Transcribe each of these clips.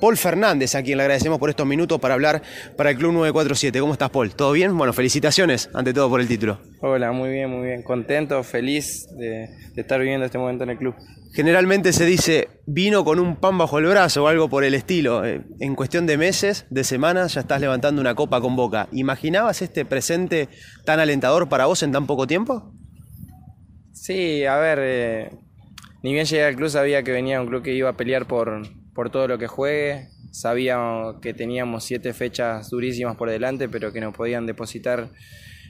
Paul Fernández, a quien le agradecemos por estos minutos para hablar para el Club 947. ¿Cómo estás, Paul? ¿Todo bien? Bueno, felicitaciones ante todo por el título. Hola, muy bien, muy bien. Contento, feliz de, estar viviendo este momento en el club. Generalmente se dice, vino con un pan bajo el brazo o algo por el estilo. Eh, en cuestión de meses, de semanas, ya estás levantando una copa con boca. ¿Imaginabas este presente tan alentador para vos en tan poco tiempo? Sí, a ver, eh, ni bien llegué al club sabía que venía un club que iba a pelear por, por todo lo que juegue. Sabía que teníamos siete fechas durísimas por delante, pero que nos podían depositar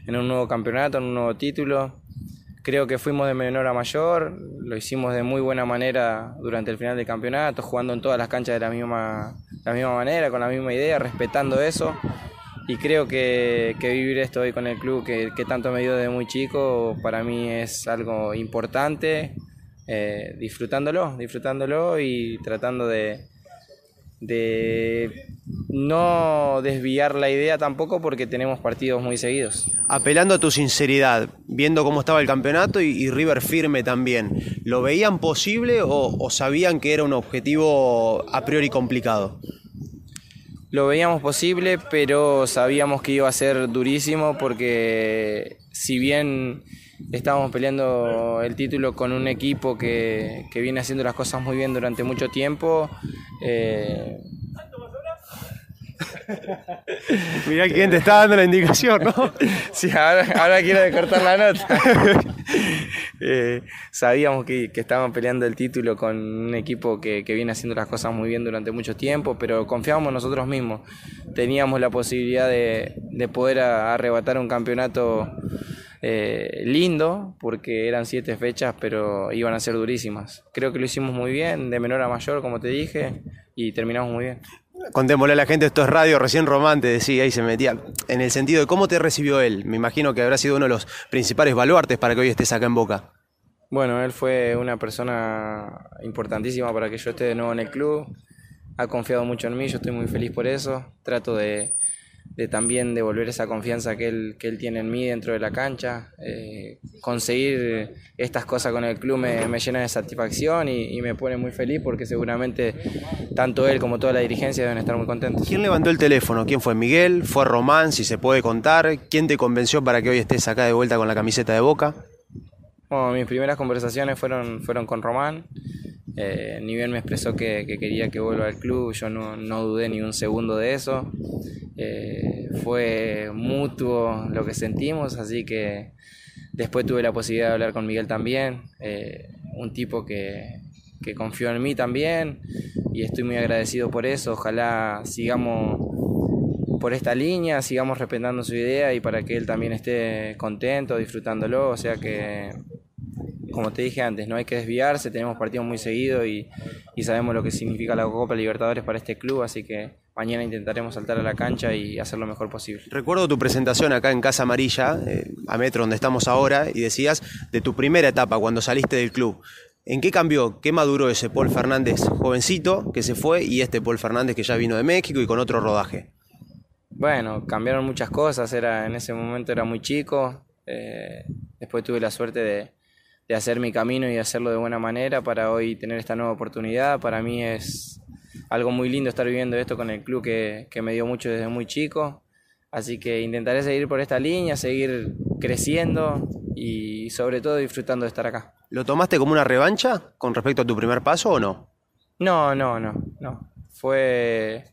en un nuevo campeonato, en un nuevo título. Creo que fuimos de menor a mayor, lo hicimos de muy buena manera durante el final del campeonato, jugando en todas las canchas de la misma, la misma manera, con la misma idea, respetando eso. Y creo que, vivir esto hoy con el club, que, que tanto me dio desde muy chico, para mí es algo importante eh, disfrutándolo, disfrutándolo y tratando de, de no desviar la idea tampoco porque tenemos partidos muy seguidos. Apelando a tu sinceridad, viendo cómo estaba el campeonato y, River firme también, ¿lo veían posible o, sabían que era un objetivo a priori complicado? Lo veíamos posible, pero sabíamos que iba a ser durísimo porque si bien Estábamos peleando el título con un equipo que, viene haciendo las cosas muy bien durante mucho tiempo. Eh... Mirá quién te está dando la indicación, ¿no? sí, ahora, quiero cortar la nota. Eh, sabíamos que, que, estaban peleando el título con un equipo que, viene haciendo las cosas muy bien durante mucho tiempo, pero confiábamos nosotros mismos. Teníamos la posibilidad de, de poder arrebatar un campeonato eh, lindo, porque eran siete fechas, pero iban a ser durísimas. Creo que lo hicimos muy bien, de menor a mayor, como te dije, y terminamos muy bien. Contémosle a la gente, esto es radio, recién Román te decía y se metía, en el sentido de cómo te recibió él. Me imagino que habrá sido uno de los principales baluartes para que hoy estés acá en Boca. Bueno, él fue una persona importantísima para que yo esté de nuevo en el club. Ha confiado mucho en mí, yo estoy muy feliz por eso. Trato de, de también devolver esa confianza que él, que él tiene en mí dentro de la cancha. Eh, conseguir estas cosas con el club me, me llena de satisfacción y, me pone muy feliz porque seguramente tanto él como toda la dirigencia deben estar muy contentos. ¿Quién levantó el teléfono? ¿Quién fue Miguel? ¿Fue Román? Si se puede contar. ¿Quién te convenció para que hoy estés acá de vuelta con la camiseta de Boca? Bueno, mis primeras conversaciones fueron, fueron con Román. Eh, ni bien me expresó que, quería que vuelva al club, yo no, no dudé ni un segundo de eso. Eh, fue mutuo lo que sentimos, así que después tuve la posibilidad de hablar con Miguel también, eh, un tipo que, que confió en mí también y estoy muy agradecido por eso. Ojalá sigamos por esta línea, sigamos respetando su idea y para que él también esté contento, disfrutándolo, o sea que como te dije antes, no hay que desviarse, tenemos partidos muy seguidos y, sabemos lo que significa la Copa Libertadores para este club, así que mañana intentaremos saltar a la cancha y hacer lo mejor posible. Recuerdo tu presentación acá en Casa Amarilla, eh, a metro donde estamos ahora, y decías de tu primera etapa cuando saliste del club. ¿En qué cambió, qué maduró ese Paul Fernández jovencito que se fue y este Paul Fernández que ya vino de México y con otro rodaje? Bueno, cambiaron muchas cosas, era, en ese momento era muy chico, eh, después tuve la suerte de, de hacer mi camino y hacerlo de buena manera para hoy tener esta nueva oportunidad. Para mí es algo muy lindo estar viviendo esto con el club que, me dio mucho desde muy chico. Así que intentaré seguir por esta línea, seguir creciendo y sobre todo disfrutando de estar acá. ¿Lo tomaste como una revancha con respecto a tu primer paso o no? No, no, no, no. Fue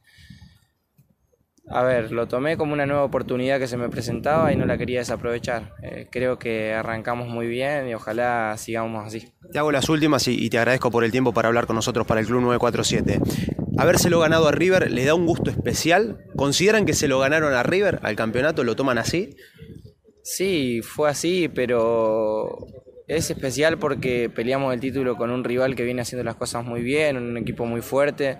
a ver, lo tomé como una nueva oportunidad que se me presentaba y no la quería desaprovechar. Eh, creo que arrancamos muy bien y ojalá sigamos así. Te hago las últimas y, te agradezco por el tiempo para hablar con nosotros para el Club 947. Habérselo ganado a River le da un gusto especial. ¿Consideran que se lo ganaron a River al campeonato? ¿Lo toman así? Sí, fue así, pero es especial porque peleamos el título con un rival que viene haciendo las cosas muy bien, un equipo muy fuerte,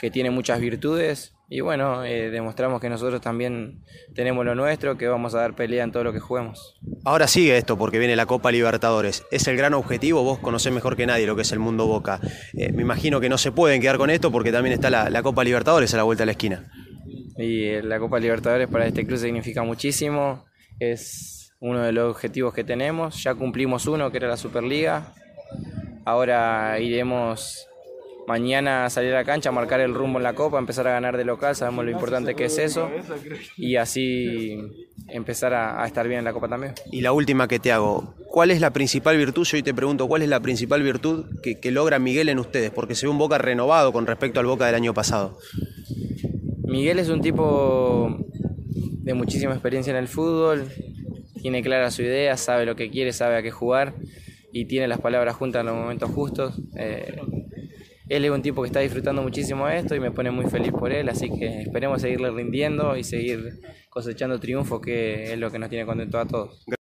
que tiene muchas virtudes y bueno, eh, demostramos que nosotros también tenemos lo nuestro, que vamos a dar pelea en todo lo que juguemos. Ahora sigue esto porque viene la Copa Libertadores. Es el gran objetivo, vos conocés mejor que nadie lo que es el mundo Boca. Eh, me imagino que no se pueden quedar con esto porque también está la, Copa Libertadores a la vuelta de la esquina. Y eh, la Copa Libertadores para este club significa muchísimo, es uno de los objetivos que tenemos. Ya cumplimos uno, que era la Superliga. Ahora iremos mañana salir a la cancha, marcar el rumbo en la copa, empezar a ganar de local, sabemos lo importante que es eso y así empezar a, estar bien en la copa también. Y la última que te hago, ¿cuál es la principal virtud? Yo hoy te pregunto, ¿cuál es la principal virtud que, que logra Miguel en ustedes? Porque se ve un Boca renovado con respecto al Boca del año pasado. Miguel es un tipo de muchísima experiencia en el fútbol, tiene clara su idea, sabe lo que quiere, sabe a qué jugar y tiene las palabras juntas en los momentos justos. Eh, él es un tipo que está disfrutando muchísimo esto y me pone muy feliz por él, así que esperemos seguirle rindiendo y seguir cosechando triunfos, que es lo que nos tiene contento a todos.